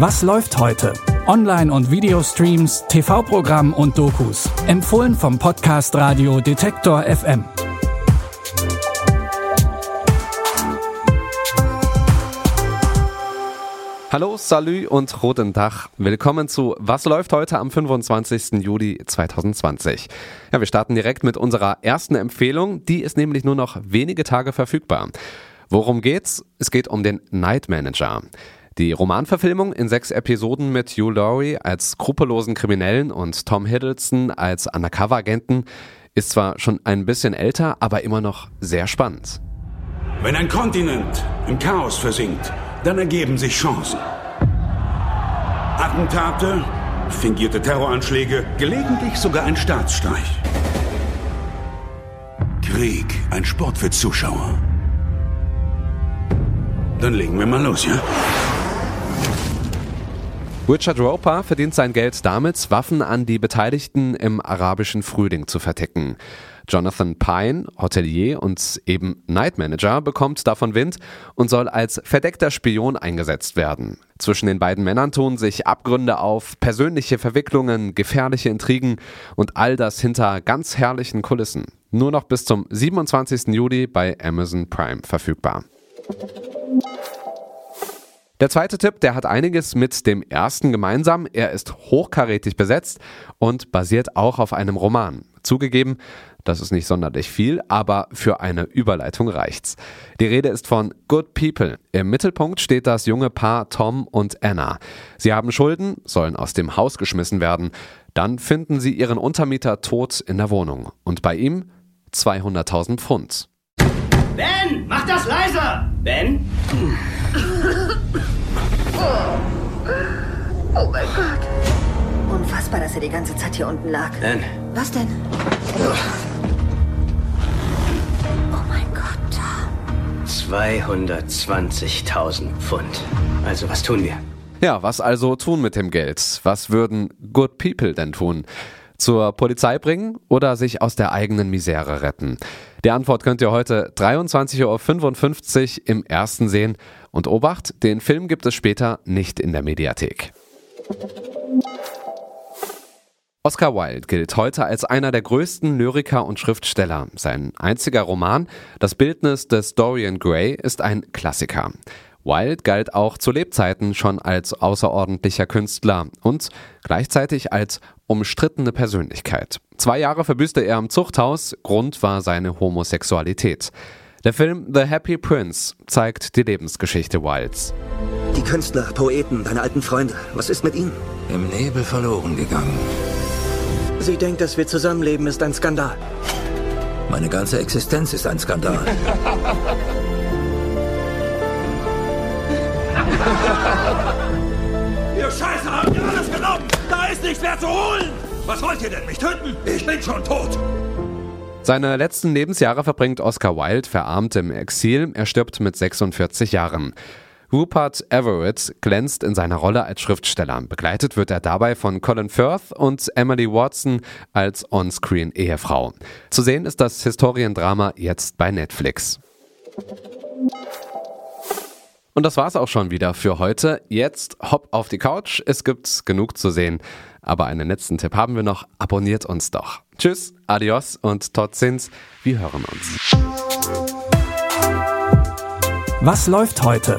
Was läuft heute? Online- und Videostreams, TV-Programm und Dokus. Empfohlen vom Podcast Radio Detektor FM. Hallo, Salü und Roten Tag. Willkommen zu Was läuft heute am 25. Juli 2020. Ja, wir starten direkt mit unserer ersten Empfehlung. Die ist nämlich nur noch wenige Tage verfügbar. Worum geht's? Es geht um den Night Manager. Die Romanverfilmung in sechs Episoden mit Hugh Laurie als skrupellosen Kriminellen und Tom Hiddleston als Undercover-Agenten ist zwar schon ein bisschen älter, aber immer noch sehr spannend. Wenn ein Kontinent im Chaos versinkt, dann ergeben sich Chancen. Attentate, fingierte Terroranschläge, gelegentlich sogar ein Staatsstreich. Krieg, ein Sport für Zuschauer. Dann legen wir mal los, ja? Richard Roper verdient sein Geld damit, Waffen an die Beteiligten im arabischen Frühling zu verticken. Jonathan Pine, Hotelier und eben Night Manager, bekommt davon Wind und soll als verdeckter Spion eingesetzt werden. Zwischen den beiden Männern tun sich Abgründe auf, persönliche Verwicklungen, gefährliche Intrigen und all das hinter ganz herrlichen Kulissen. Nur noch bis zum 27. Juli bei Amazon Prime verfügbar. Der zweite Tipp, der hat einiges mit dem ersten gemeinsam. Er ist hochkarätig besetzt und basiert auch auf einem Roman. Zugegeben, das ist nicht sonderlich viel, aber für eine Überleitung reicht's. Die Rede ist von Good People. Im Mittelpunkt steht das junge Paar Tom und Anna. Sie haben Schulden, sollen aus dem Haus geschmissen werden. Dann finden sie ihren Untermieter tot in der Wohnung. Und bei ihm 200.000 Pfund. Ben, mach das leiser! Ben? Oh mein Gott. Unfassbar, dass er die ganze Zeit hier unten lag. Ben, Was denn? Oh mein Gott, Tom. 220.000 Pfund. Also, was tun wir? Ja, was also tun mit dem Geld? Was würden Good People denn tun? Zur Polizei bringen oder sich aus der eigenen Misere retten? Die Antwort könnt ihr heute 23.55 Uhr im ersten sehen. Und Obacht, den Film gibt es später nicht in der Mediathek. Oscar Wilde gilt heute als einer der größten Lyriker und Schriftsteller. Sein einziger Roman, Das Bildnis des Dorian Gray, ist ein Klassiker. Wilde galt auch zu Lebzeiten schon als außerordentlicher Künstler und gleichzeitig als umstrittene Persönlichkeit. Zwei Jahre verbüßte er im Zuchthaus, Grund war seine Homosexualität. Der Film The Happy Prince zeigt die Lebensgeschichte Wildes. Die Künstler, Poeten, deine alten Freunde. Was ist mit ihnen? Im Nebel verloren gegangen. Sie denkt, dass wir zusammenleben, ist ein Skandal. Meine ganze Existenz ist ein Skandal. Ihr Scheiße, habt ihr alles genommen? Da ist nichts mehr zu holen! Was wollt ihr denn, mich töten? Ich bin schon tot! Seine letzten Lebensjahre verbringt Oscar Wilde verarmt im Exil. Er stirbt mit 46 Jahren. Rupert Everett glänzt in seiner Rolle als Schriftsteller. Begleitet wird er dabei von Colin Firth und Emily Watson als On-Screen-Ehefrau. Zu sehen ist das Historiendrama jetzt bei Netflix. Und das war's auch schon wieder für heute. Jetzt hopp auf die Couch. Es gibt genug zu sehen. Aber einen letzten Tipp haben wir noch. Abonniert uns doch. Tschüss, adios und tot sind's. Wir hören uns. Was läuft heute?